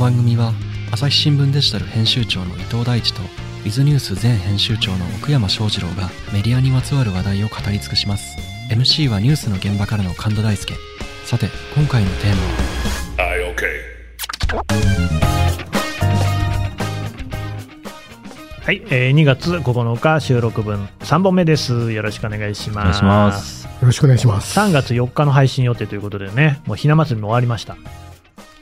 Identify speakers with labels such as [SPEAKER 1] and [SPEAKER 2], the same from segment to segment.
[SPEAKER 1] 番組は朝日新聞デジタル編集長の伊藤大地とウィズニュース前編集長の奥山翔二郎がメディアにまつわる話題を語り尽くします MC はニュースの現場からの神田大輔さて今回のテーマは
[SPEAKER 2] ？I OK
[SPEAKER 3] はい、えー、2月9日収録分3本目です。よろしくお願いします。
[SPEAKER 4] お願いします。
[SPEAKER 5] よろしくお願いします。
[SPEAKER 3] 3月4日の配信予定ということでね、もうひな祭りも終わりました。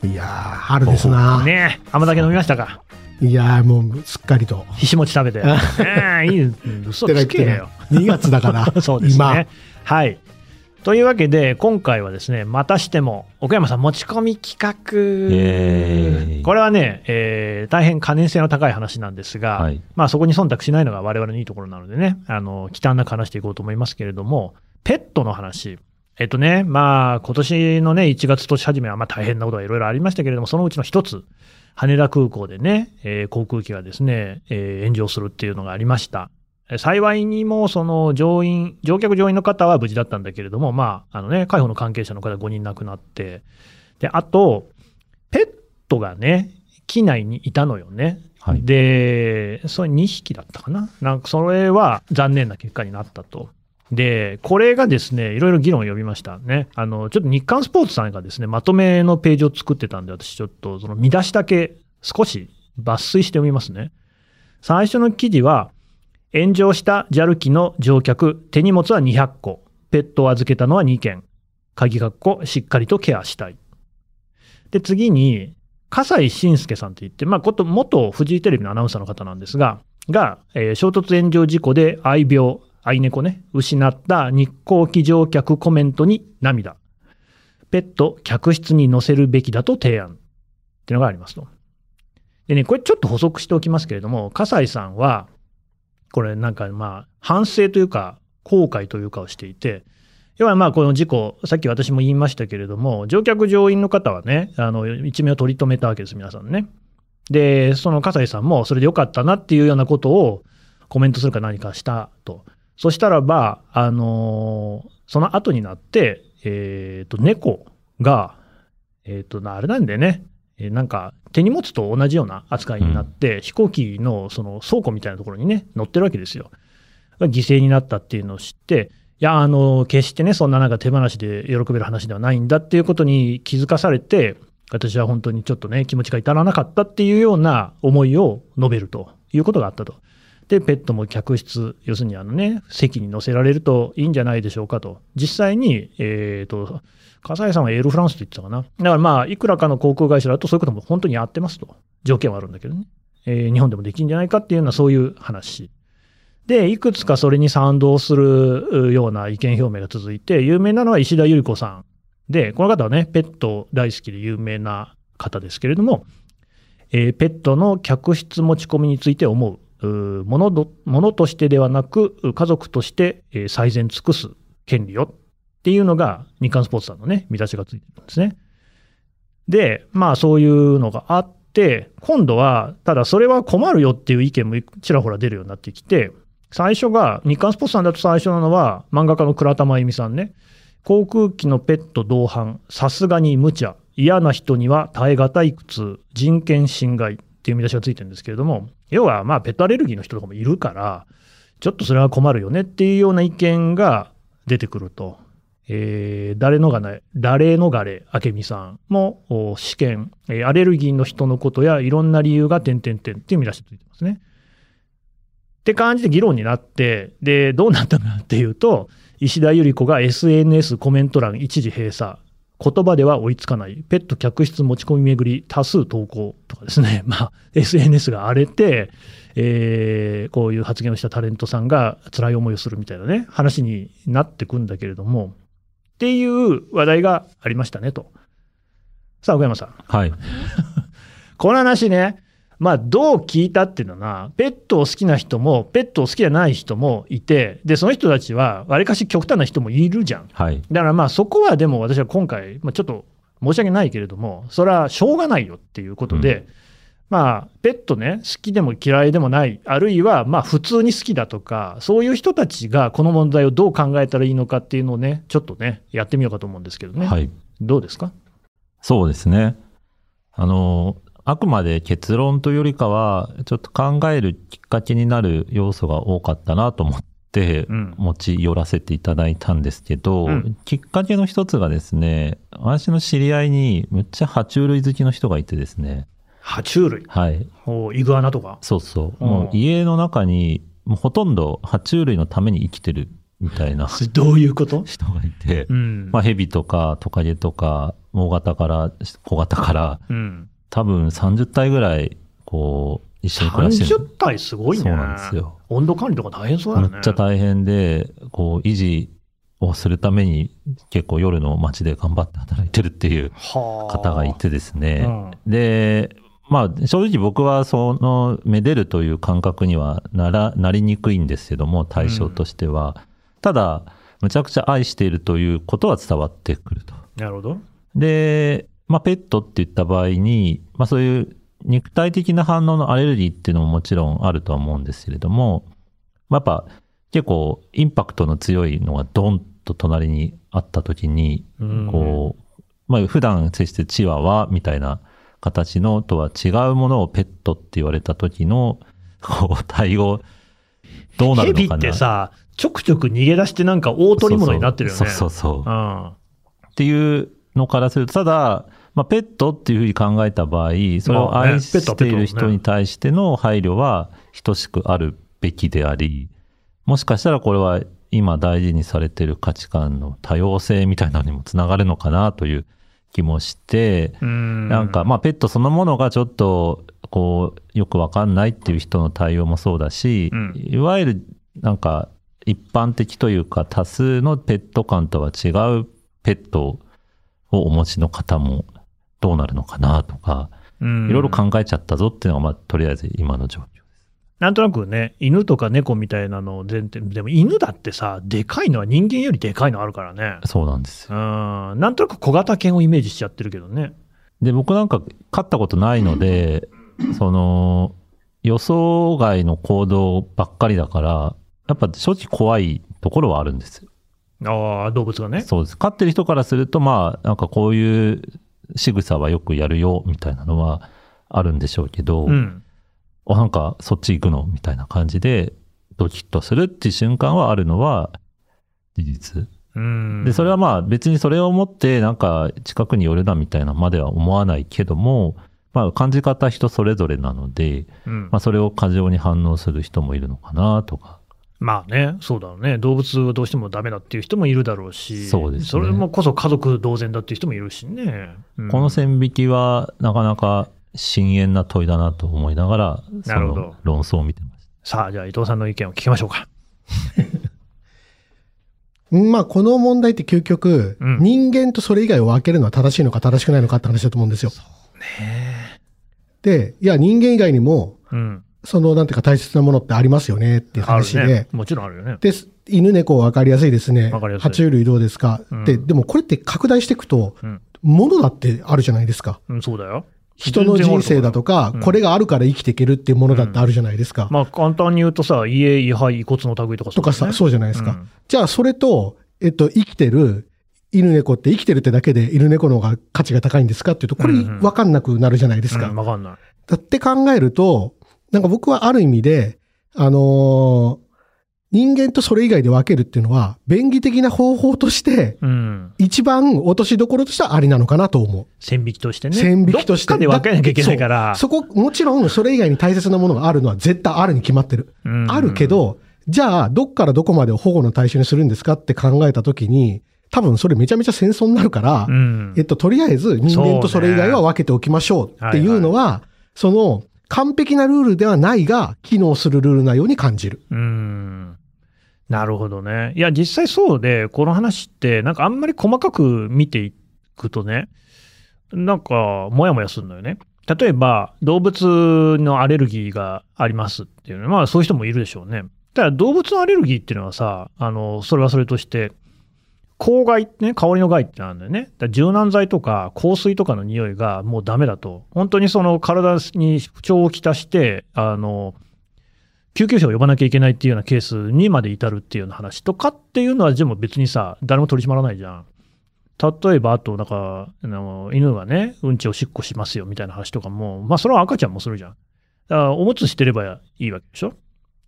[SPEAKER 5] いやー、春ですな。
[SPEAKER 3] ねえ、甘酒飲みましたか？
[SPEAKER 5] いやー、もうすっかりと。
[SPEAKER 3] ひし餅食べて。ねえ、いい、うん嘘つけよ。
[SPEAKER 5] 2月だから、
[SPEAKER 3] そうです
[SPEAKER 5] 今。
[SPEAKER 3] ね。はい。というわけで、今回はですね、またしても、奥山さん持ち込み企画。これはね、えー大変可燃性の高い話なんですが、
[SPEAKER 4] はい
[SPEAKER 3] まあそこに忖度しないのが我々のいいところなのでね、あの、忌憚なく話していこうと思いますけれども、ペットの話。えっとね、まあ今年のね、1月年始めはまあ大変なことがいろいろありましたけれども、そのうちの一つ、羽田空港でね、えー航空機がですね、えー炎上するっていうのがありました。えー幸いにも、その乗員、乗客乗員の方は無事だったんだけれども、まあ、あのね、海保の関係者の方5人亡くなって、で、あと、ペットがね、機内にいたのよね。
[SPEAKER 4] はい
[SPEAKER 3] で、それ2匹だったかななんかそれは残念な結果になったと。で、これがですね、いろいろ議論を呼びましたね。あの、ちょっと日刊スポーツさんがですね、まとめのページを作ってたんで、私ちょっとその見出しだけ少し抜粋してみますね。最初の記事は、炎上した JAL 機の乗客、手荷物は200個、ペットを預けたのは2件、鍵括弧しっかりとケアしたい。で、次に、笠井信介さんといって、まあ、こと元フジテレビのアナウンサーの方なんですが、が、えー衝突炎上事故で愛病、愛猫ね、失った日航機乗客コメントに涙。ペット、客室に乗せるべきだと提案。っていうのがありますと。でね、これちょっと補足しておきますけれども、笠井さんは、これなんかまあ、反省というか、後悔というかをしていて、要はまあこの事故、さっき私も言いましたけれども、乗客乗員の方はね、あの一命を取り留めたわけです、皆さんね。で、その笠井さんもそれでよかったなっていうようなことをコメントするか何かしたと。そしたらば、あのーその後になって、えっ、と、猫が、えっ、と、なあれなんでね、えーなんか手荷物と同じような扱いになって、飛行機のその倉庫みたいなところにね、乗ってるわけですよ。犠牲になったっていうのを知って、いや、あの、決してね、そんななんか手放しで喜べる話ではないんだっていうことに気づかされて、私は本当にちょっとね、気持ちが至らなかったっていうような思いを述べるということがあったと。で、ペットも客室、要するにあのね、席に乗せられるといいんじゃないでしょうかと。実際に、えっ、と、笠井さんはエールフランスと言ってたかな。だからまあ、いくらかの航空会社だとそういうことも本当にやってますと。条件はあるんだけどね。えー日本でもできるんじゃないかっていうようなそういう話。で、いくつかそれに賛同するような意見表明が続いて、有名なのは石田ゆり子さん。で、この方はね、ペット大好きで有名な方ですけれども、えーペットの客室持ち込みについて思う、ものどものとしてではなく、家族として、最善尽くす権利よっていうのが、日刊スポーツさんのね、見出しがついてるんですね。で、まあそういうのがあって、今度は、ただそれは困るよっていう意見もちらほら出るようになってきて、最初が、日刊スポーツさんだと最初なのは、漫画家の倉田真由美さんね、航空機のペット同伴、さすがに無茶、嫌な人には耐え難い苦痛、人権侵害っていう見出しがついてるんですけれども、要はまあペットアレルギーの人とかもいるから、ちょっとそれは困るよねっていうような意見が出てくると。えー、誰逃れ、誰逃れ明美さんも試験、えーアレルギーの人のことやいろんな理由が点々点っていう見出しついてますね。って感じで議論になって、で、どうなったかっていうと、石田ゆり子が SNS コメント欄一時閉鎖。言葉では追いつかない。ペット客室持ち込み巡り多数投稿とかですね。まあ、SNS が荒れて、えーこういう発言をしたタレントさんが辛い思いをするみたいなね、話になってくんだけれども、っていう話題がありましたねと。さあ、奥山さん。
[SPEAKER 4] はい。
[SPEAKER 3] この話ね、まあ、どう聞いたっていうのは、ペットを好きな人も、ペットを好きじゃない人もいて、で、その人たちは、わりかし極端な人もいるじゃん。
[SPEAKER 4] はい。
[SPEAKER 3] だからまあ、そこはでも私は今回、まあ、ちょっと申し訳ないけれども、それはしょうがないよっていうことで、まあ、ペットね、好きでも嫌いでもない、あるいはまあ普通に好きだとか、そういう人たちがこの問題をどう考えたらいいのかっていうのをね、ちょっとね、やってみようかと思うんですけどね。
[SPEAKER 4] はい。
[SPEAKER 3] どうですか？
[SPEAKER 4] そうですね。あの、あくまで結論というよりかは、ちょっと考えるきっかけになる要素が多かったなと思って、
[SPEAKER 3] うん
[SPEAKER 4] 持ち寄らせていただいたんですけど、
[SPEAKER 3] うん
[SPEAKER 4] きっかけの一つがですね、私の知り合いにむっちゃ爬虫類好きの人がいてですね、
[SPEAKER 3] 爬虫類？
[SPEAKER 4] はい。
[SPEAKER 3] おイグアナとか？
[SPEAKER 4] そうそう。
[SPEAKER 3] うん
[SPEAKER 4] もう家の中に、もうほとんど爬虫類のために生きてるみたいな
[SPEAKER 3] どういうこと？
[SPEAKER 4] 人がいて、
[SPEAKER 3] うん。
[SPEAKER 4] まあ、蛇とかトカゲとか、大型から小型から、
[SPEAKER 3] うん。
[SPEAKER 4] 多分30体ぐらい、こう、一緒に暮らしてる。
[SPEAKER 3] 30体すごいね。
[SPEAKER 4] そうなんですよ。
[SPEAKER 3] 温度管理とか大変そうだよね。
[SPEAKER 4] めっちゃ大変で、こう、維持をするために、結構夜の街で頑張って働いてるっていう
[SPEAKER 3] はあ
[SPEAKER 4] 方がいてですね。
[SPEAKER 3] うん
[SPEAKER 4] で、まあ、正直僕はその、めでるという感覚にはなら、なりにくいんですけども、対象としては。ただ、むちゃくちゃ愛しているということは伝わってくると。
[SPEAKER 3] なるほど。
[SPEAKER 4] で、まあ、ペットって言った場合に、まあ、そういう肉体的な反応のアレルギーっていうのももちろんあるとは思うんですけれども、まあ、やっぱ結構インパクトの強いのがドンと隣にあった時に、
[SPEAKER 3] うん
[SPEAKER 4] こう、まあ、普段接してるチワワみたいな形のとは違うものをペットって言われた時の、こう、対応、どうなる
[SPEAKER 3] ヘビ
[SPEAKER 4] のかな。
[SPEAKER 3] ってさ、ちょくちょく逃げ出してなんか大取り物になってるよね。
[SPEAKER 4] そうそうそうそう。
[SPEAKER 3] うん。
[SPEAKER 4] っていうのからすると、ただ、まあ、ペットっていうふうに考えた場合、それを愛している人に対しての配慮は等しくあるべきであり、もしかしたらこれは今大事にされている価値観の多様性みたいなのにもつながるのかなという気もして、
[SPEAKER 3] うん。
[SPEAKER 4] なんか、まあ、ペットそのものがちょっと、こう、よくわかんないっていう人の対応もそうだし、
[SPEAKER 3] うん
[SPEAKER 4] いわゆる、なんか、一般的というか、多数のペット感とは違うペットをお持ちの方もどうなるのかなとか、
[SPEAKER 3] うん
[SPEAKER 4] いろいろ考えちゃったぞっていうのが、まあ、とりあえず今の状況。
[SPEAKER 3] なんとなくね、犬とか猫みたいなのを前提、でも犬だってさ、でかいのは人間よりでかいのあるからね。
[SPEAKER 4] そうなんです
[SPEAKER 3] う
[SPEAKER 4] よ。
[SPEAKER 3] ん。なんとなく小型犬をイメージしちゃってるけどね。
[SPEAKER 4] で、僕なんか飼ったことないので、その、予想外の行動ばっかりだから、やっぱ正直怖いところはあるんですよ。
[SPEAKER 3] ああ、動物がね。
[SPEAKER 4] そうです。飼ってる人からすると、まあ、なんかこういう仕草はよくやるよ、みたいなのはあるんでしょうけど、
[SPEAKER 3] うん。
[SPEAKER 4] あなんかそっち行くのみたいな感じで、ドキッとするっていう瞬間はあるのは事実。
[SPEAKER 3] うん。
[SPEAKER 4] で、それはまあ別にそれをもってなんか近くに寄るなみたいなまでは思わないけども、まあ感じ方人それぞれなので、
[SPEAKER 3] うん
[SPEAKER 4] まあそれを過剰に反応する人もいるのかなとか。
[SPEAKER 3] まあね、そうだろうね。動物はどうしてもダメだっていう人もいるだろうし、
[SPEAKER 4] そうですね
[SPEAKER 3] それもこそ家族同然だっていう人もいるしね。うん
[SPEAKER 4] この線引きはなかなか深遠な問いだなと思いながら、その論争を見てました。
[SPEAKER 3] さあ、じゃあ伊藤さんの意見を聞きましょうか。
[SPEAKER 5] まあ、この問題って究極、
[SPEAKER 3] うん
[SPEAKER 5] 人間とそれ以外を分けるのは正しいのか正しくないのかって話だと思うんですよ。で、いや、人間以外にも、
[SPEAKER 3] うん。
[SPEAKER 5] その、なんていうか大切なものってありますよねっていう話で、
[SPEAKER 3] ね。もちろんあるよね。
[SPEAKER 5] で、犬猫分かりやすいですね。
[SPEAKER 3] わかりやすい
[SPEAKER 5] 爬虫類どうですか、
[SPEAKER 3] うん
[SPEAKER 5] で、でもこれって拡大していくと、
[SPEAKER 3] うん。
[SPEAKER 5] 物だってあるじゃないですか。
[SPEAKER 3] うん、そうだよ。
[SPEAKER 5] 人の人生だとか、
[SPEAKER 3] うん
[SPEAKER 5] これがあるから生きていけるっていうものだってあるじゃないですか。
[SPEAKER 3] まあ、簡単に言うとさ、家、位牌、遺骨の類とか
[SPEAKER 5] とかさ、そうじゃないですか。
[SPEAKER 3] うん
[SPEAKER 5] じゃあ、それと、えっと、生きてる犬猫って生きてるってだけで犬猫の方が価値が高いんですかっていうと、これ
[SPEAKER 3] うんうん
[SPEAKER 5] 分かんなくなるじゃないですか。
[SPEAKER 3] うんわかんない。
[SPEAKER 5] だって考えると、なんか僕はある意味で、あのー人間とそれ以外で分けるっていうのは、便宜的な方法として、
[SPEAKER 3] うん。
[SPEAKER 5] 一番落としどころとしてはありなのかなと思う。
[SPEAKER 3] 線引きとしてね。
[SPEAKER 5] 線引きとして。
[SPEAKER 3] どっかで分けなきゃいけないから。
[SPEAKER 5] そそこ、もちろんそれ以外に大切なものがあるのは絶対あるに決まってる。
[SPEAKER 3] うん
[SPEAKER 5] あるけ、ど、じゃあ、どっからどこまでを保護の対象にするんですかって考えたときに、多分それめちゃめちゃ戦争になるから、
[SPEAKER 3] うん
[SPEAKER 5] えっと、とりあえず人間とそれ以外は分けておきましょうっていうのは、その、完璧なルールではないが、機能するルールなように感じる。
[SPEAKER 3] うん。なるほどね。いや、実際そうで、この話って、なんかあんまり細かく見ていくとね、なんか、もやもやするのよね。例えば、動物のアレルギーがありますっていうね、まあそういう人もいるでしょうね。ただ、動物のアレルギーっていうのはさ、あの、それはそれとして、香害ってね、香りの害ってなんだよね。柔軟剤とか香水とかの匂いがもうダメだと。本当にその体に不調をきたして、あの、救急車を呼ばなきゃいけないっていうようなケースにまで至るっていうような話とかっていうのは、でも別にさ、誰も取り締まらないじゃん。例えば、あと、なんか、あの犬がね、うんちおしっこしますよみたいな話とかも、まあ、それは赤ちゃんもするじゃん。だからおむつしてればいいわけでしょ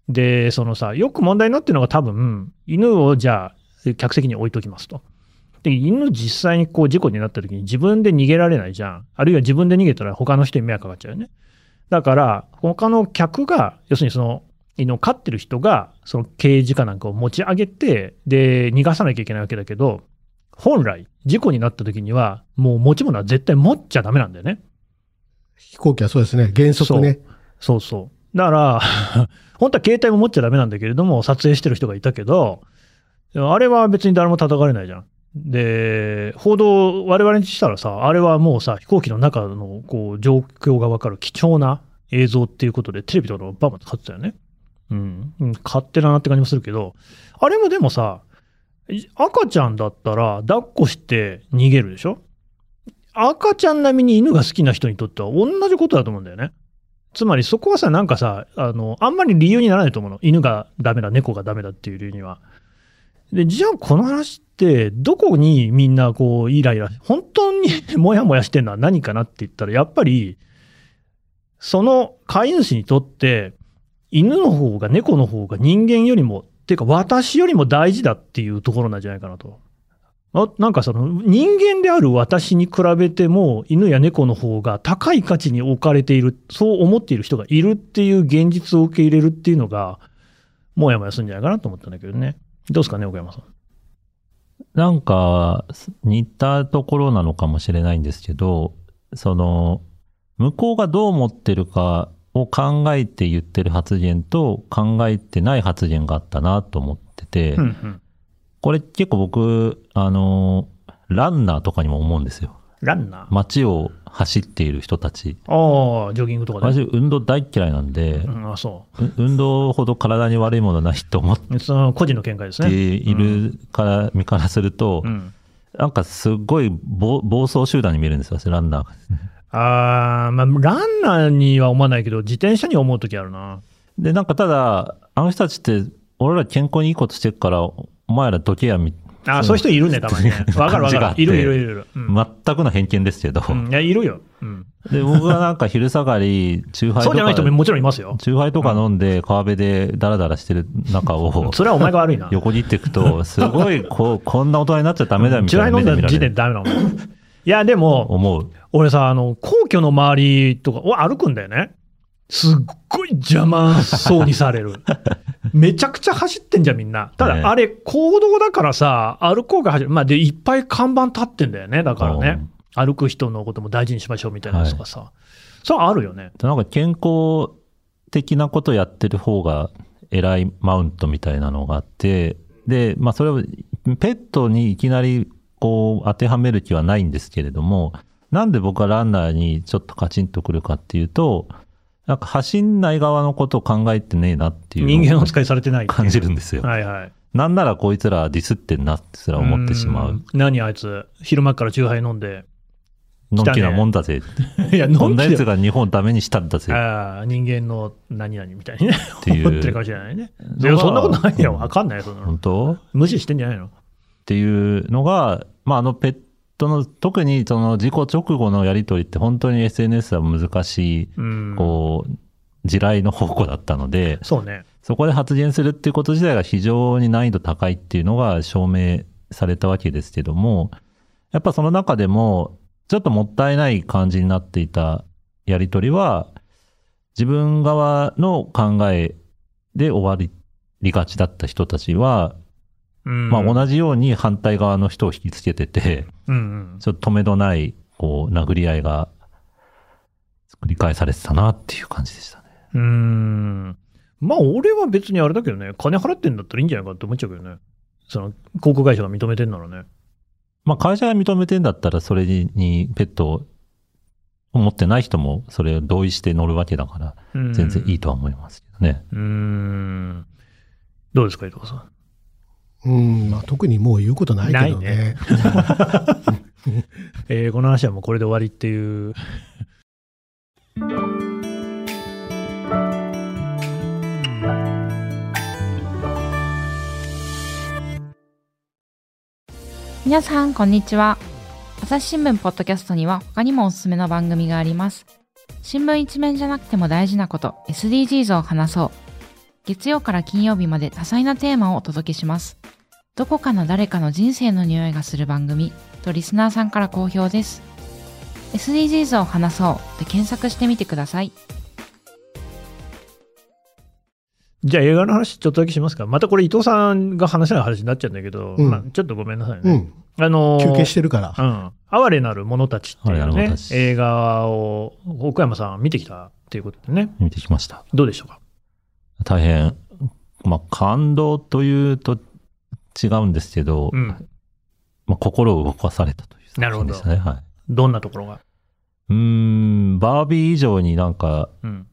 [SPEAKER 3] で、そのさ、よく問題になってるのが多分、犬をじゃあ、客席に置いときますと。で、犬実際にこう事故になった時に自分で逃げられないじゃん。あるいは自分で逃げたら他の人に迷惑かかっちゃうよね。だから、他の客が、要するにその、犬を飼ってる人が、その刑事かなんかを持ち上げて、で、逃がさなきゃいけないわけだけど、本来、事故になった時には、もう持ち物は絶対持っちゃダメなんだよね。
[SPEAKER 5] 飛行機はそうですね。原則ね。
[SPEAKER 3] そうそう。だから、本当は携帯も持っちゃダメなんだけれども、撮影してる人がいたけど、あれは別に誰も叩かれないじゃん。で、報道、我々にしたらさ、あれはもうさ、飛行機の中のこう状況がわかる貴重な映像っていうことで、テレビとかのバンバン使ってたよね。うん。うん勝手だなって感じもするけど、あれもでもさ、い赤ちゃんだったら抱っこして逃げるでしょ？赤ちゃん並みに犬が好きな人にとっては同じことだと思うんだよね。つまりそこはさ、なんかさ、あの、あんまり理由にならないと思うの。犬がダメだ、猫がダメだっていう理由には。で、じゃあこの話って、どこにみんなこう、イライラ、本当にもやもやしてるのは何かなって言ったら、やっぱり、その飼い主にとって、犬の方が猫の方が人間よりも、っていうか私よりも大事だっていうところなんじゃないかなと。なんかその人間である私に比べても犬や猫の方が高い価値に置かれている、そう思っている人がいるっていう現実を受け入れるっていうのが、もやもやするんじゃないかなと思ったんだけどね。どうですかね、岡山さん。
[SPEAKER 4] なんか、似たところなのかもしれないんですけど、その、向こうがどう思ってるかを考えて言ってる発言と考えてない発言があったなと思ってて、
[SPEAKER 3] うんうん。
[SPEAKER 4] これ結構僕、あの、ランナーとかにも思うんですよ。
[SPEAKER 3] ランナー。
[SPEAKER 4] 街を走っている人たち。
[SPEAKER 3] ああ、ジョギングとかで。
[SPEAKER 4] 私、運動大嫌いなんで、
[SPEAKER 3] うん、あそう
[SPEAKER 4] 運動ほど体に悪いものないと思っ
[SPEAKER 3] う。その個人の見解です
[SPEAKER 4] て
[SPEAKER 3] ね。
[SPEAKER 4] いるから、身からすると、
[SPEAKER 3] うん。
[SPEAKER 4] なんかすごい暴暴走集団に見えるんですよ、私ランナーが。
[SPEAKER 3] ああ、まあ、ランナーには思わないけど、自転車には思うときあるな。
[SPEAKER 4] で、なんかただ、あの人たちって、俺ら健康にいいことしてるから、お前らどけやみ、
[SPEAKER 3] ああ、そういう人いるね、たまにね。わかるわかる。いるいるいる。
[SPEAKER 4] 全くの偏見ですけど、
[SPEAKER 3] うんいや、いるよ。うん。
[SPEAKER 4] で、僕はなんか昼下がり、チューハイと
[SPEAKER 3] そうじゃない人も
[SPEAKER 4] か、
[SPEAKER 3] もちろんいますよ。
[SPEAKER 4] チューハイとか飲んで川辺でダラダラしてる中を、
[SPEAKER 3] それはお前が悪いな。
[SPEAKER 4] 横切っていくと、すごい、こう、こんな大人になっちゃダメだよみたいな
[SPEAKER 3] ハイ飲んだ時。点でダメなの。いや、でも、
[SPEAKER 4] 思う。
[SPEAKER 3] 俺さ、あの、皇居の周りとかを歩くんだよね。すっごい邪魔そうにされる。めちゃくちゃ走ってんじゃん、みんな。た
[SPEAKER 4] ね
[SPEAKER 3] だ、あれ、公道だからさ、歩こうが走る。まあ、で、いっぱい看板立ってんだよね。だからね。歩く人のことも大事にしましょうみたいなやつとかさ。そうあるよね。
[SPEAKER 4] なんか健康的なことやってる方が偉いマウントみたいなのがあって、で、まあそれをペットにいきなりこう当てはめる気はないんですけれども、なんで僕はランナーにちょっとカチンとくるかっていうと、なんか走んない側のことを考えてねえなっていう
[SPEAKER 3] 人間扱いされてない
[SPEAKER 4] 感じるんですよ。
[SPEAKER 3] はいはい。
[SPEAKER 4] なんならこいつらディスってんなってすら思ってしまう。
[SPEAKER 3] ん何あいつ、昼間からチューハイ飲んで。
[SPEAKER 4] のんきなもんだぜ。
[SPEAKER 3] いや、
[SPEAKER 4] こんな
[SPEAKER 3] 飲んで
[SPEAKER 4] やつが日本ダメにしたんだぜ
[SPEAKER 3] ああ、人間の何々みたいにね。
[SPEAKER 4] ていう
[SPEAKER 3] 思ってるかもしれないね。いや、そんなことないよ。わかんないよ、そんなの
[SPEAKER 4] 本。当？
[SPEAKER 3] 無視してんじゃないの
[SPEAKER 4] っていうのが、まあ、あのペットの、特にその事故直後のやりとりって本当に SNS は難しい、
[SPEAKER 3] うん。
[SPEAKER 4] こう、地雷の宝庫だったので、
[SPEAKER 3] そうね。
[SPEAKER 4] そこで発言するっていうこと自体が非常に難易度高いっていうのが証明されたわけですけども、やっぱその中でも、ちょっともったいない感じになっていたやりとりは、自分側の考えで終わりがちだった人たちは、
[SPEAKER 3] うん。
[SPEAKER 4] まあ同じように反対側の人を引きつけてて、
[SPEAKER 3] うんうん。
[SPEAKER 4] ちょっと止めどない、こう、殴り合いが繰り返されてたなっていう感じでしたね。
[SPEAKER 3] うーん。まあ、俺は別にあれだけどね、金払ってんだったらいいんじゃないかって思っちゃうけどね。その、航空会社が認めてんならね。
[SPEAKER 4] まあ会社が認めてんだったら、それにペットを持ってない人もそれを同意して乗るわけだから、
[SPEAKER 3] うん
[SPEAKER 4] 全然いいとは思いますけどね。
[SPEAKER 3] うーん。どうですか、伊藤さん？
[SPEAKER 5] うん、まあ、特にもう言うことないけど
[SPEAKER 3] ないね
[SPEAKER 5] ね。
[SPEAKER 3] えーこの話はもうこれで終わりっていう。
[SPEAKER 2] 皆さん、こんにちは。朝日新聞ポッドキャストには他にもおすすめの番組があります。新聞一面じゃなくても大事なこと、SDGs を話そう。月曜から金曜日まで多彩なテーマをお届けします。どこかの誰かの人生の匂いがする番組とリスナーさんから好評です。SDGs を話そうで検索してみてください。
[SPEAKER 3] じゃあ映画の話ちょっとだけしますか。またこれ伊藤さんが話せない話になっちゃうんだけど、
[SPEAKER 5] うん
[SPEAKER 3] まあ、ちょっとごめんなさいね。
[SPEAKER 5] うん。
[SPEAKER 3] あのー
[SPEAKER 5] 休憩してるから。
[SPEAKER 3] うん。哀れなる者たちっていうね
[SPEAKER 4] る者たち、
[SPEAKER 3] 映画を奥山さん見てきたっていうことでね。
[SPEAKER 4] 見てきました。
[SPEAKER 3] どうでしょうか？
[SPEAKER 4] 大変、まあ、感動というと違うんですけど、
[SPEAKER 3] うん。
[SPEAKER 4] まあ、心を動かされたという作品でしたね。はい。
[SPEAKER 3] どんなところが？
[SPEAKER 4] うーん、バービー以上になんか、
[SPEAKER 3] うん。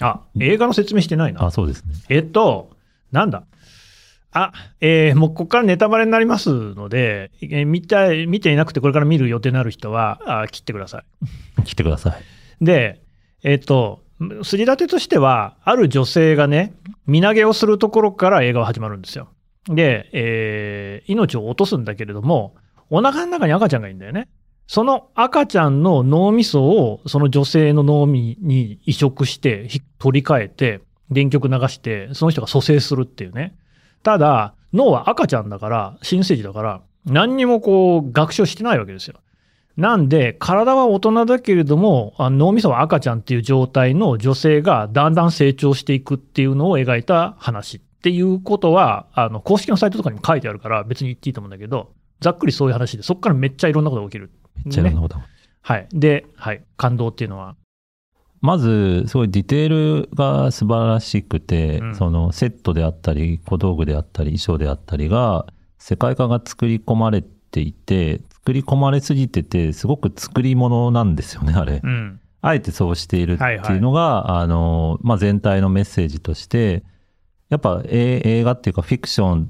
[SPEAKER 3] あ、映画の説明してないな。
[SPEAKER 4] あ、そうですね。
[SPEAKER 3] えっと、なんだ？あ、えーもうここからネタバレになりますので、えー見たい、見ていなくてこれから見る予定のある人は、あ切ってください。
[SPEAKER 4] 来てください。
[SPEAKER 3] で、えっ、と、筋立てとしては、ある女性がね、身投げをするところから映画は始まるんですよ。で、えー命を落とすんだけれども、お腹の中に赤ちゃんがいるんだよね。その赤ちゃんの脳みそをその女性の脳みに移植して、取り替えて、電極流して、その人が蘇生するっていうね。ただ、脳は赤ちゃんだから、新生児だから、何にもこう、学習してないわけですよ。なんで、体は大人だけれども、あ脳みそは赤ちゃんっていう状態の女性がだんだん成長していくっていうのを描いた話っていうことは、あの、公式のサイトとかにも書いてあるから別に言っていいと思うんだけど、ざっくりそういう話で、そこからめっちゃいろんなことが起きる。
[SPEAKER 4] めっちゃいろんな
[SPEAKER 3] ね
[SPEAKER 4] ことが
[SPEAKER 3] はい。で、はい。感動っていうのは？
[SPEAKER 4] まず、すごいディテールが素晴らしくて、
[SPEAKER 3] うん
[SPEAKER 4] そのセットであったり、小道具であったり、衣装であったりが、世界観が作り込まれていて、作り込まれすぎてて、すごく作り物なんですよね、あれ。
[SPEAKER 3] うん。
[SPEAKER 4] あえてそうしているっていうのが、あの、まあ、全体のメッセージとして、やっぱ、え映画っていうかフィクションっ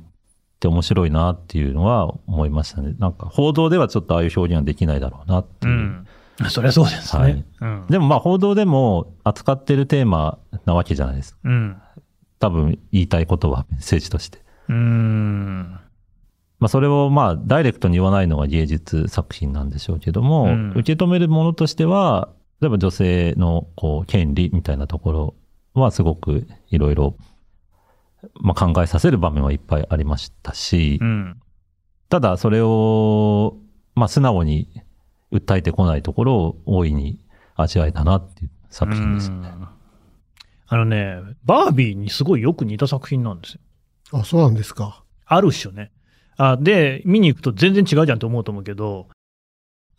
[SPEAKER 4] て面白いなっていうのは思いましたね。なんか、報道ではちょっとああいう表現はできないだろうなっていう。
[SPEAKER 3] うん。そりゃそうですね。
[SPEAKER 4] はい
[SPEAKER 3] うん。
[SPEAKER 4] でもまあ報道でも扱ってるテーマなわけじゃないですか。
[SPEAKER 3] うん。
[SPEAKER 4] 多分言いたいことはメッセージとして。
[SPEAKER 3] うーん。
[SPEAKER 4] まあそれをまあダイレクトに言わないのが芸術作品なんでしょうけども、
[SPEAKER 3] うん
[SPEAKER 4] 受け止めるものとしては、例えば女性のこう権利みたいなところはすごくいろいろまあ考えさせる場面はいっぱいありましたし、
[SPEAKER 3] うん。
[SPEAKER 4] ただそれをまあ素直に訴えてこないところを大いに味わえたなっていう作品ですよね。
[SPEAKER 3] うんあのね、バービーにすごいよく似た作品なんですよ。
[SPEAKER 5] あ、そうなんですか。
[SPEAKER 3] ある種ね。あで、見に行くと全然違うじゃんと思うと思うけど、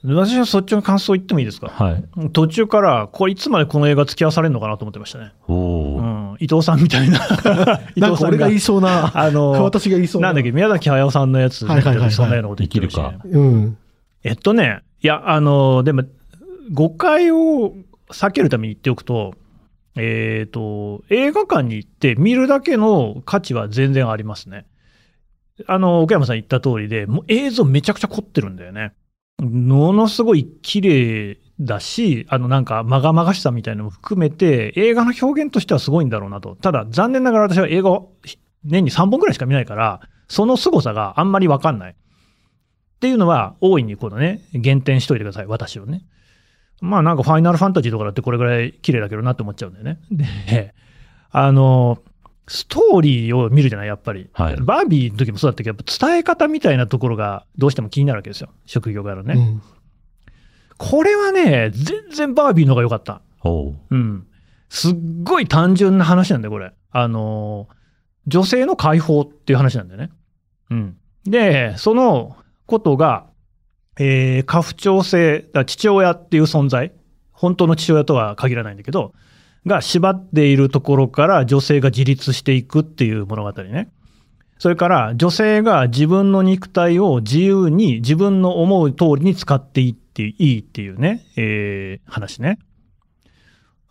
[SPEAKER 3] 私はそっちの感想言ってもいいですか？
[SPEAKER 4] はい。
[SPEAKER 3] 途中から、これいつまでこの映画付き合わされるのかなと思ってましたね。
[SPEAKER 4] お
[SPEAKER 3] う
[SPEAKER 4] お、
[SPEAKER 3] ん。伊藤さんみたいな。伊
[SPEAKER 5] なんか
[SPEAKER 3] 藤さんが
[SPEAKER 5] 俺が言いそうな、
[SPEAKER 3] あの、
[SPEAKER 5] 私が言いそうな。
[SPEAKER 3] なんだっけ、宮崎駿さんのやつ、
[SPEAKER 5] はいはいはいはい
[SPEAKER 3] そんなようなこと言ってるし、
[SPEAKER 4] できるか
[SPEAKER 5] うん。
[SPEAKER 3] えっとね、いや、あの、でも、誤解を避けるために言っておくと、えっ、と、映画館に行って見るだけの価値は全然ありますね。あの、奥山さん言った通りで、もう映像めちゃくちゃ凝ってるんだよね。ものすごい綺麗だし、あのなんか、まがまがしさみたいなのも含めて、映画の表現としてはすごいんだろうなと。ただ、残念ながら私は映画を年に3本くらいしか見ないから、その凄さがあんまりわかんない。っていうのは、大いにこのね、減点しといてください、私をね。まあなんかファイナルファンタジーとかだってこれぐらい綺麗だけどなって思っちゃうんだよね。で、あの、ストーリーを見るじゃない、やっぱり。
[SPEAKER 4] はい
[SPEAKER 3] バービーの時もそうだったけど、やっぱ伝え方みたいなところがどうしても気になるわけですよ。職業柄ね。
[SPEAKER 5] うん。
[SPEAKER 3] これはね、全然バービーの方が良かった。
[SPEAKER 4] おう
[SPEAKER 3] うん。すっごい単純な話なんだよ、これ。あの、女性の解放っていう話なんだよね。うん。で、そのことが、えー、家父長制、だ父親っていう存在、本当の父親とは限らないんだけど、が縛っているところから女性が自立していくっていう物語ね。それから女性が自分の肉体を自由に自分の思う通りに使っていっていいっていうね、えー話ね。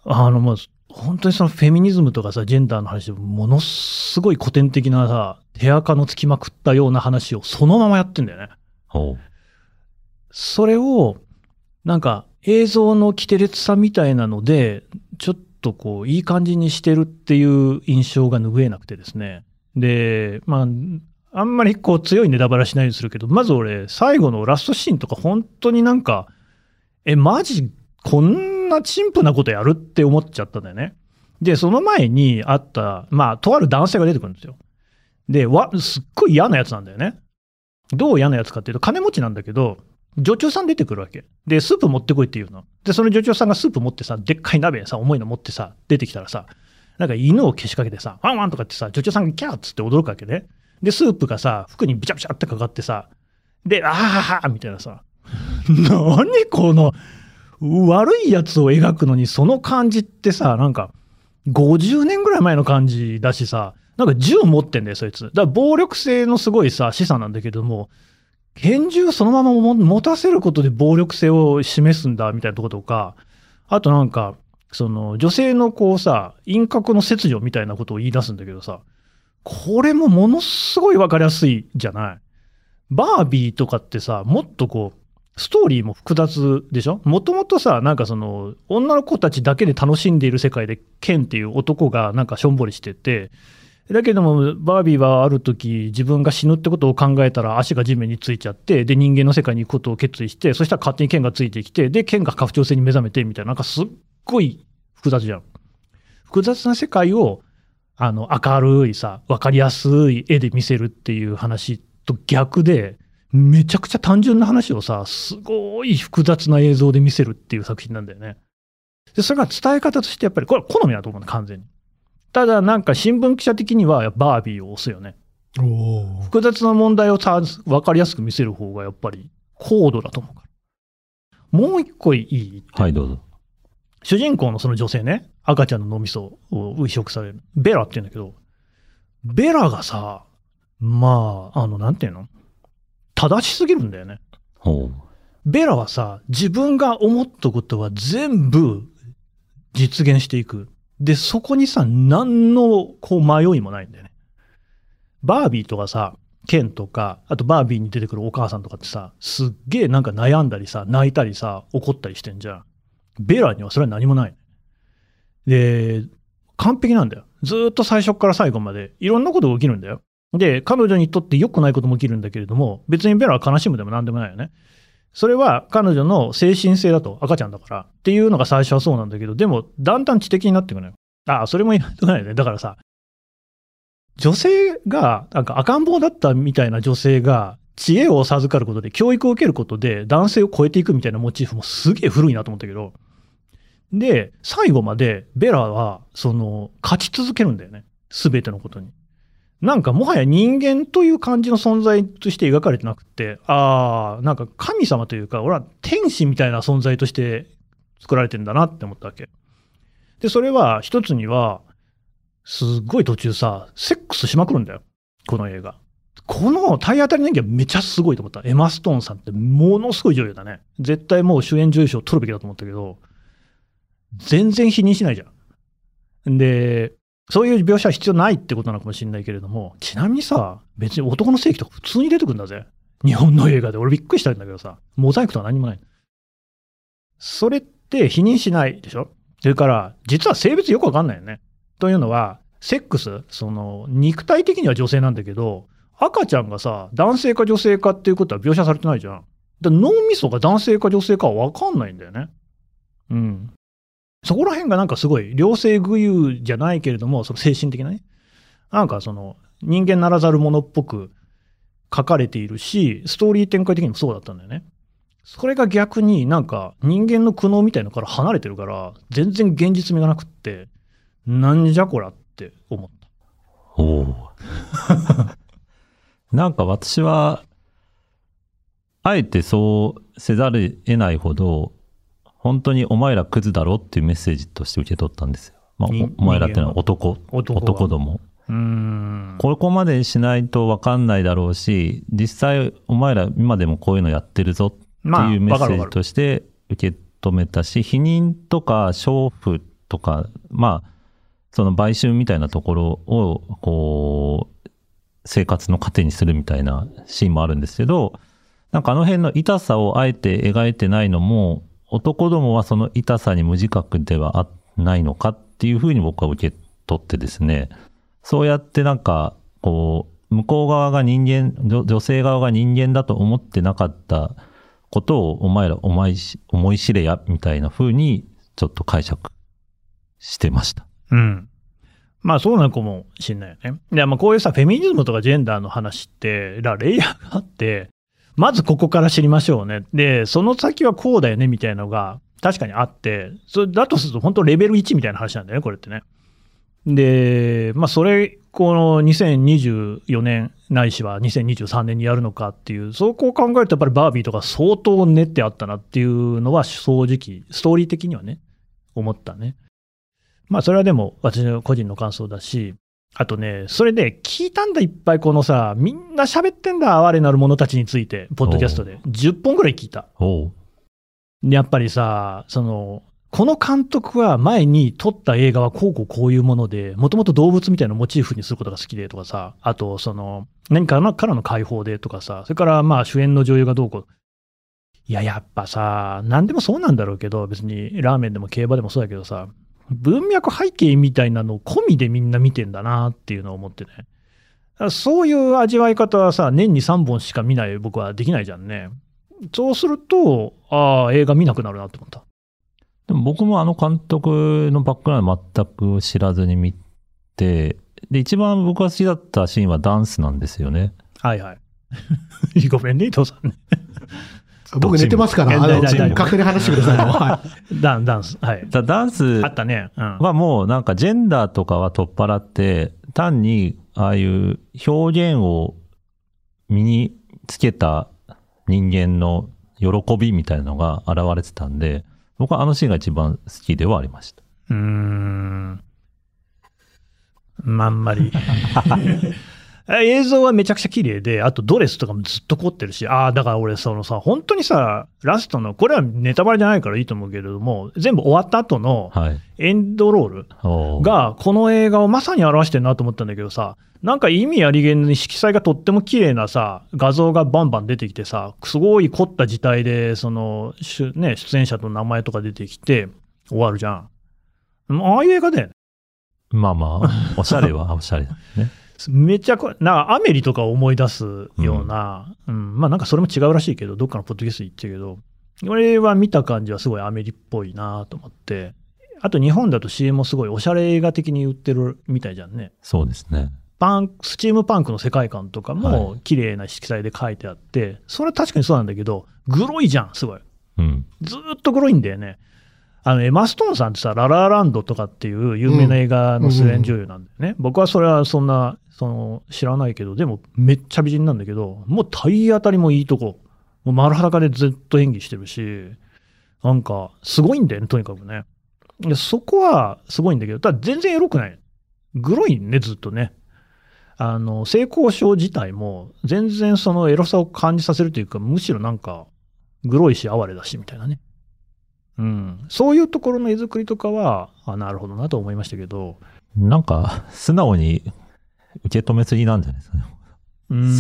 [SPEAKER 3] あの、もう、本当にそのフェミニズムとかさ、ジェンダーの話でものすごい古典的なさ、手垢のつきまくったような話をそのままやってんだよね。それを、なんか映像の規定列さみたいなので、ちょっとこう、いい感じにしてるっていう印象が拭えなくてですね。で、まあ、あんまりこう強いネタバラしないようにするけど、まず俺、最後のラストシーンとか本当になんか、え、マジ、こんな陳腐なことやるって思っちゃったんだよね。で、その前にあった、まあ、とある男性が出てくるんですよ。で、わ、すっごい嫌なやつなんだよね。どう嫌なやつかっていうと、金持ちなんだけど、女中さん出てくるわけ。で、スープ持ってこいって言うの。で、その女中さんがスープ持ってさ、でっかい鍋さ、重いの持ってさ、出てきたらさ、なんか犬をけしかけてさ、ワンワンとかってさ、女中さんがキャーっつって驚くわけね。で、スープがさ、服にビチャビチャってかかってさ、で、あーははみたいなさ、何この、悪いやつを描くのに、その感じってさ、なんか、50年ぐらい前の感じだしさ、なんか銃持ってんだよ、そいつ。だから暴力性のすごいさ、資産なんだけども、拳銃そのまま持たせることで暴力性を示すんだ、みたいなとことか、あとなんか、その女性のこうさ、陰核の切除みたいなことを言い出すんだけどさ、これもものすごいわかりやすいじゃない。バービーとかってさ、もっとこう、ストーリーも複雑でしょ？もともとさ、なんかその、女の子たちだけで楽しんでいる世界で、ケンっていう男がなんかしょんぼりしてて、だけども、バービーはある時、自分が死ぬってことを考えたら足が地面についちゃって、で、人間の世界に行くことを決意して、そしたら勝手に剣がついてきて、で、剣が拡張性に目覚めて、みたいな、なんかすっごい複雑じゃん。複雑な世界を、あの、明るいさ、わかりやすい絵で見せるっていう話と逆で、めちゃくちゃ単純な話をさ、すごい複雑な映像で見せるっていう作品なんだよね。で、それが伝え方としてやっぱり、これは好みだと思うの、完全に。ただ、なんか新聞記者的には、バービーを押すよね。
[SPEAKER 5] お
[SPEAKER 3] 複雑な問題をさ、わかりやすく見せる方がやっぱり高度だと思うから。もう一個いい
[SPEAKER 4] はい、どうぞ。
[SPEAKER 3] 主人公のその女性ね、赤ちゃんの脳みそを移植される。ベラって言うんだけど、ベラがさ、まあ、あの、なんていうの？正しすぎるんだよね。
[SPEAKER 4] ほう。
[SPEAKER 3] ベラはさ、自分が思ったことは全部実現していく。で、そこにさ、何のこう迷いもないんだよね。バービーとかさ、ケンとか、あとバービーに出てくるお母さんとかってさ、すっげえなんか悩んだりさ、泣いたりさ、怒ったりしてんじゃん。ベラにはそれは何もない。で、完璧なんだよ。ずっと最初から最後までいろんなことが起きるんだよ。で、彼女にとって良くないことも起きるんだけれども、別にベラは悲しむでも何でもないよね。それは彼女の精神性だと、赤ちゃんだからっていうのが最初はそうなんだけど、でもだんだん知的になっていくのよ。ああ、それも言わないよね。だからさ、女性が、なんか赤ん坊だったみたいな女性が、知恵を授かることで、教育を受けることで、男性を超えていくみたいなモチーフもすげえ古いなと思ったけど、で、最後までベラは、その、勝ち続けるんだよね。すべてのことに。なんかもはや人間という感じの存在として描かれてなくて、ああ、なんか神様というか、俺は天使みたいな存在として作られてんだなって思ったわけ。で、それは一つには、すっごい途中さ、セックスしまくるんだよ。この映画。この体当たり人間めちゃすごいと思った。エマ・ストーンさんってものすごい女優だね。絶対もう主演女優賞取るべきだと思ったけど、全然否認しないじゃん。で、そういう描写は必要ないってことなのかもしれないけれども、ちなみにさ、別に男の正規とか普通に出てくるんだぜ。日本の映画で。俺びっくりしたんだけどさ、モザイクとは何もない。それって否認しないでしょ？それから、実は性別よくわかんないよね。というのは、セックス、その、肉体的には女性なんだけど、赤ちゃんがさ、男性か女性かっていうことは描写されてないじゃん。脳みそが男性か女性かはわかんないんだよね。うん。そこら辺がなんかすごい、両性具有じゃないけれども、その精神的なね。なんかその、人間ならざるものっぽく書かれているし、ストーリー展開的にもそうだったんだよね。それが逆になんか人間の苦悩みたいのから離れてるから、全然現実味がなくって、なんじゃこらって思った。
[SPEAKER 4] おお。なんか私は、あえてそうせざる得ないほど、本当にお前らクズだろっていうメッセージとして受け取ったんですよ。まあ、
[SPEAKER 3] に
[SPEAKER 4] おお前らってのは男、
[SPEAKER 3] 男
[SPEAKER 4] ども。
[SPEAKER 3] うーん。
[SPEAKER 4] ここまでしないと分かんないだろうし、実際お前ら今でもこういうのやってるぞって
[SPEAKER 3] まあ、
[SPEAKER 4] いうメッセージ。として受け止めたし、否認とか娼婦とか、まあ、その売春みたいなところを、こう、生活の糧にするみたいなシーンもあるんですけど、なんかあの辺の痛さをあえて描いてないのも、男どもはその痛さに無自覚ではないのかっていうふうに僕は受け取ってですね、そうやってなんか、こう、向こう側が人間、女女性側が人間だと思ってなかったことをお前ら思いし思い知れや、みたいな風にちょっと解釈してました。
[SPEAKER 3] うん。まあそうなのかもしんないよね。いや、まあこういうさ、フェミニズムとかジェンダーの話って、レイヤーがあって、まずここから知りましょうね。で、その先はこうだよね、みたいなのが確かにあって、それだとすると本当レベル1みたいな話なんだよね、これってね。で、まあそれ、この2024年ないしは2023年にやるのかっていう、そこを考えるとやっぱりバービーとか相当練ってあったなっていうのは正直、ストーリー的にはね、思ったね。まあそれはでも私の個人の感想だし、あとね、それで聞いたんだいっぱいこのさ、みんな喋ってんだ、哀れなる者たちについて、ポッドキャストで。10本ぐらい聞いた。やっぱりさ、その、この監督は前に撮った映画はこうこうこういうもので、もともと動物みたいなモチーフにすることが好きでとかさ、あとその、何かのからの解放でとかさ、それからまあ主演の女優がどうこう。いや、やっぱさ、何でもそうなんだろうけど、別にラーメンでも競馬でもそうだけどさ、文脈背景みたいなのを込みでみんな見てんだなっていうのを思ってね。そういう味わい方はさ、年に3本しか見ない僕はできないじゃんね。そうすると、ああ、映画見なくなるなって思った。
[SPEAKER 4] でも僕もあの監督のバックグラウンド全く知らずに見て、で、一番僕が好きだったシーンはダンスなんですよね。
[SPEAKER 3] はいはい。ごめんね、伊藤さんね。
[SPEAKER 5] 僕寝てますから、あの、勝手に話してくださいよ。はい
[SPEAKER 3] ダンダンス。はい。
[SPEAKER 4] だダンス
[SPEAKER 3] あったね。うん。
[SPEAKER 4] はもうなんかジェンダーとかは取っ払って、単にああいう表現を身につけた人間の喜びみたいなのが現れてたんで、僕はあのシーンが一番好きではありました。
[SPEAKER 3] うーん。まあ、あんまり。映像はめちゃくちゃ綺麗で、あとドレスとかもずっと凝ってるし、ああ、だから俺、そのさ、本当にさ、ラストの、これはネタバレじゃないからいいと思うけれども、全部終わった後の
[SPEAKER 4] はい。
[SPEAKER 3] エンドロールが、この映画をまさに表してるなと思ったんだけどさ、なんか意味ありげに色彩がとっても綺麗なさ、画像がバンバン出てきてさ、すごい凝った字体で、その、しね、出演者の名前とか出てきて、終わるじゃん。ああいう映画だよね。
[SPEAKER 4] まあまあ、おしゃれはおしゃれだね。
[SPEAKER 3] めちゃく、なんかアメリとかを思い出すような、うん、まあなんかそれも違うらしいけど、どっかのポッドキャスト言ってるけど、俺は見た感じはすごいアメリっぽいなと思って、あと日本だと CM もすごいおしゃれ映画的に売ってるみたいじゃんね。
[SPEAKER 4] そうですね。
[SPEAKER 3] パンク、スチームパンクの世界観とかも
[SPEAKER 4] は
[SPEAKER 3] 綺麗な色彩で書いてあって、それは確かにそうなんだけど、グロいじゃん、すごい。
[SPEAKER 4] うん。
[SPEAKER 3] ずーっとグロいんだよね。あの、エマ・ストーンさんってさ、ララランドとかっていう有名な映画の主演女優なんだよね。僕はそれはそんな、その、知らないけど、でもめっちゃ美人なんだけど、もう体当たりもいいとこ。もう丸裸でずっと演技してるし、なんか、すごいんだよね、とにかくね。でそこはすごいんだけど、ただ全然エロくない。グロいね、ずっとね。あの、性交渉自体も全然そのエロさを感じさせるというか、むしろなんか、グロいし哀れだし、みたいなね。うん。そういうところの絵作りとかは、あ、なるほどなと思いましたけど。
[SPEAKER 4] なんか、素直に受け止めすぎなんじゃないですかね。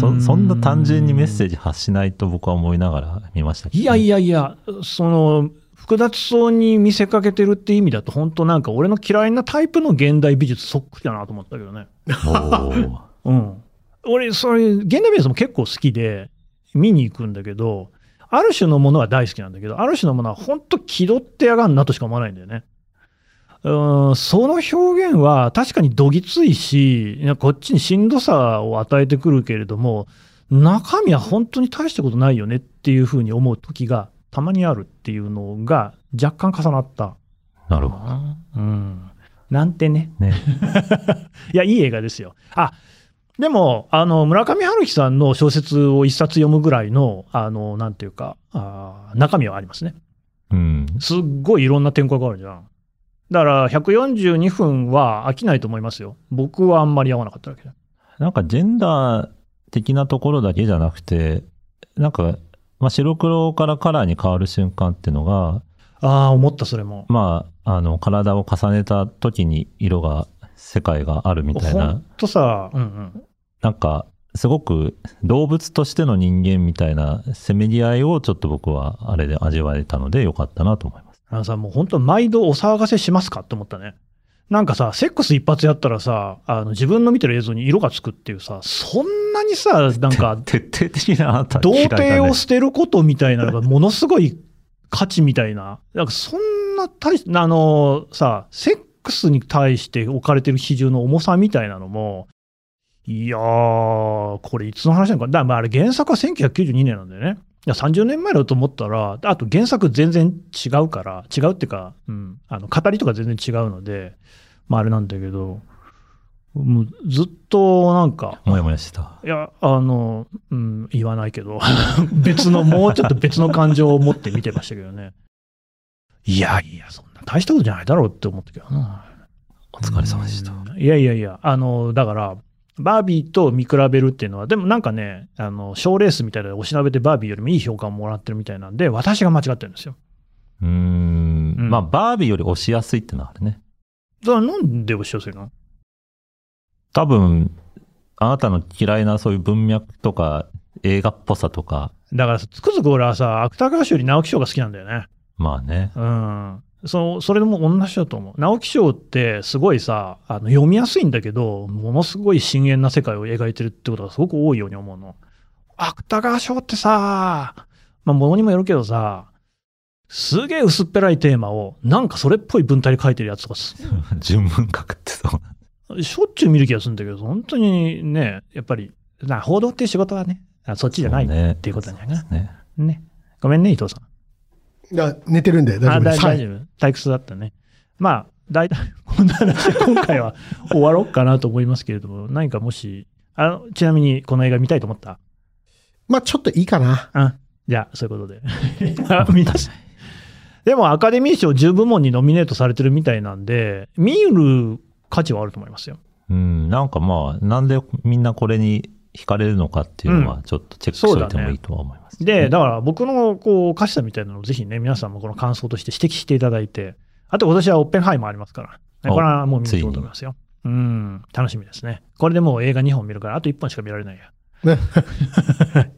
[SPEAKER 4] そそんな単純にメッセージ発しないと僕は思いながら見ましたけど、
[SPEAKER 3] いやいやいや、その、複雑そうに見せかけてるって意味だと、本当なんか俺の嫌いなタイプの現代美術そっくりだなと思ったけどね。うん。俺、それ、現代美術も結構好きで、見に行くんだけど、ある種のものは大好きなんだけど、ある種のものは本当気取ってやがんなとしか思わないんだよね。うん、その表現は確かにどぎついし、こっちにしんどさを与えてくるけれども、中身は本当に大したことないよねっていうふうに思う時がたまにあるっていうのが若干重なった。
[SPEAKER 4] なるほど。
[SPEAKER 3] うん。なんてね。
[SPEAKER 4] ね。
[SPEAKER 3] いや、いい映画ですよ。あ、でも、あの、村上春樹さんの小説を一冊読むぐらいの、あの、なんていうか、あー中身はありますね。
[SPEAKER 4] うん。
[SPEAKER 3] すっごいいろんな展開があるじゃん。だから、142分は飽きないと思いますよ。僕はあんまり合わなかっただけだ。
[SPEAKER 4] なんかジェンダー的なところだけじゃなくて、なんか、まあ、白黒からカラーに変わる瞬間っていうのが、
[SPEAKER 3] ああ、思った、それも。
[SPEAKER 4] まあ、あの、体を重ねた時に色が、世界があるみたいな
[SPEAKER 3] ほん、とさ、うんうん。
[SPEAKER 4] なんか、すごく動物としての人間みたいなせめぎ合いをちょっと僕はあれで味わえたのでよかったなと思います。
[SPEAKER 3] あのさ、もう本当毎度お騒がせしますかって思ったね。なんかさ、セックス一発やったらさ、あの自分の見てる映像に色がつくっていうさ、そんなにさ、なんか、
[SPEAKER 4] 徹底的なあなた
[SPEAKER 3] 童貞を捨てることみたいなのがものすごい価値みたいな。なんかそんな大し、あのさ、セックスに対して置かれてる比重の重さみたいなのも、いやー、これいつの話なのか。だまああれ原作は1992年なんだよね。いや30年前だと思ったら、あと原作全然違うから、違うっていうか、うん、あの語りとか全然違うので、まああれなんだけど、もうずっとなんか、
[SPEAKER 4] もやもやしてた。
[SPEAKER 3] いや、あの、うん、言わないけど、別の、もうちょっと別の感情を持って見てましたけどね。いやいや、そんな大したことじゃないだろうって思ったけどな。
[SPEAKER 4] お疲れ様でした。
[SPEAKER 3] うんいやいやいや、あの、だから、バービーと見比べるっていうのは、でもなんかね、あの、賞レースみたいなおしなべてバービーよりもいい評価をもらってるみたいなんで、私が間違ってるんですよ。
[SPEAKER 4] うーん。
[SPEAKER 3] うん
[SPEAKER 4] まあ、バービーより押しやすいってのはあるね。
[SPEAKER 3] だからなんで押しやすいの？
[SPEAKER 4] 多分、あなたの嫌いなそういう文脈とか、映画っぽさとか、
[SPEAKER 3] だから、つくづく俺はさ、芥川賞より直木賞が好きなんだよね。
[SPEAKER 4] まあね。
[SPEAKER 3] うん。そそれでも同じだと思う。直木賞ってすごいさ、あの読みやすいんだけど、ものすごい深遠な世界を描いてるってことがすごく多いように思うの。芥川賞ってさ、まあ物にもよるけどさ、すげえ薄っぺらいテーマを、なんかそれっぽい文体で書いてるやつとかす、
[SPEAKER 4] 純文学ってそう。
[SPEAKER 3] しょっちゅう見る気がするんだけど、本当にね、やっぱり、な報道っていう仕事はね、あそっちじゃないっていうことなんじゃないか
[SPEAKER 4] ね。
[SPEAKER 3] な。ね。ごめんね、伊藤さん。
[SPEAKER 5] いや寝てるんで大丈夫です。はい。
[SPEAKER 3] 大丈夫。退屈だったね。まあ、大体、こんな話で今回は終わろうかなと思いますけれども、何かもし、あの、ちなみにこの映画見たいと思った？
[SPEAKER 5] まあちょっといいかな。
[SPEAKER 3] うん。じゃあ、そういうことで。あ 見たでも、アカデミー賞10部門にノミネートされてるみたいなんで、見る価値はあると思いますよ。
[SPEAKER 4] うん、なんかまあ、なんでみんなこれに惹かれるのかっていうのは、ちょっとチェックしておいてもいいとは思います。
[SPEAKER 3] で、だから僕のこう、おかしさみたいなのをぜひね、皆さんもこの感想として指摘していただいて、あと今年はオッペンハイマーありますから、ね、
[SPEAKER 4] お
[SPEAKER 3] これはもう見に行こうと思いますよ。うん、楽しみですね。これでもう映画2本見るから、あと1本しか見られないや。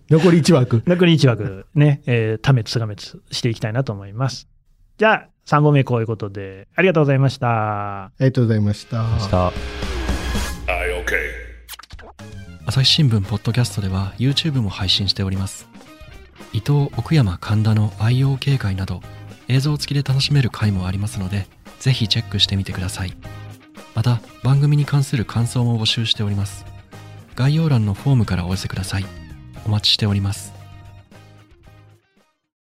[SPEAKER 5] 残り1枠。
[SPEAKER 3] 残り1枠ね、えー、多滅、が滅していきたいなと思います。じゃあ、3本目こういうことで、ありがとうございました。
[SPEAKER 5] ありがとうございました。
[SPEAKER 4] 明日
[SPEAKER 1] 朝日新聞ポッドキャストでは YouTube も配信しております。伊藤奥山神田の愛用警戒など映像付きで楽しめる回もありますのでぜひチェックしてみてください。また番組に関する感想も募集しております。概要欄のフォームからお寄せください。お待ちしております。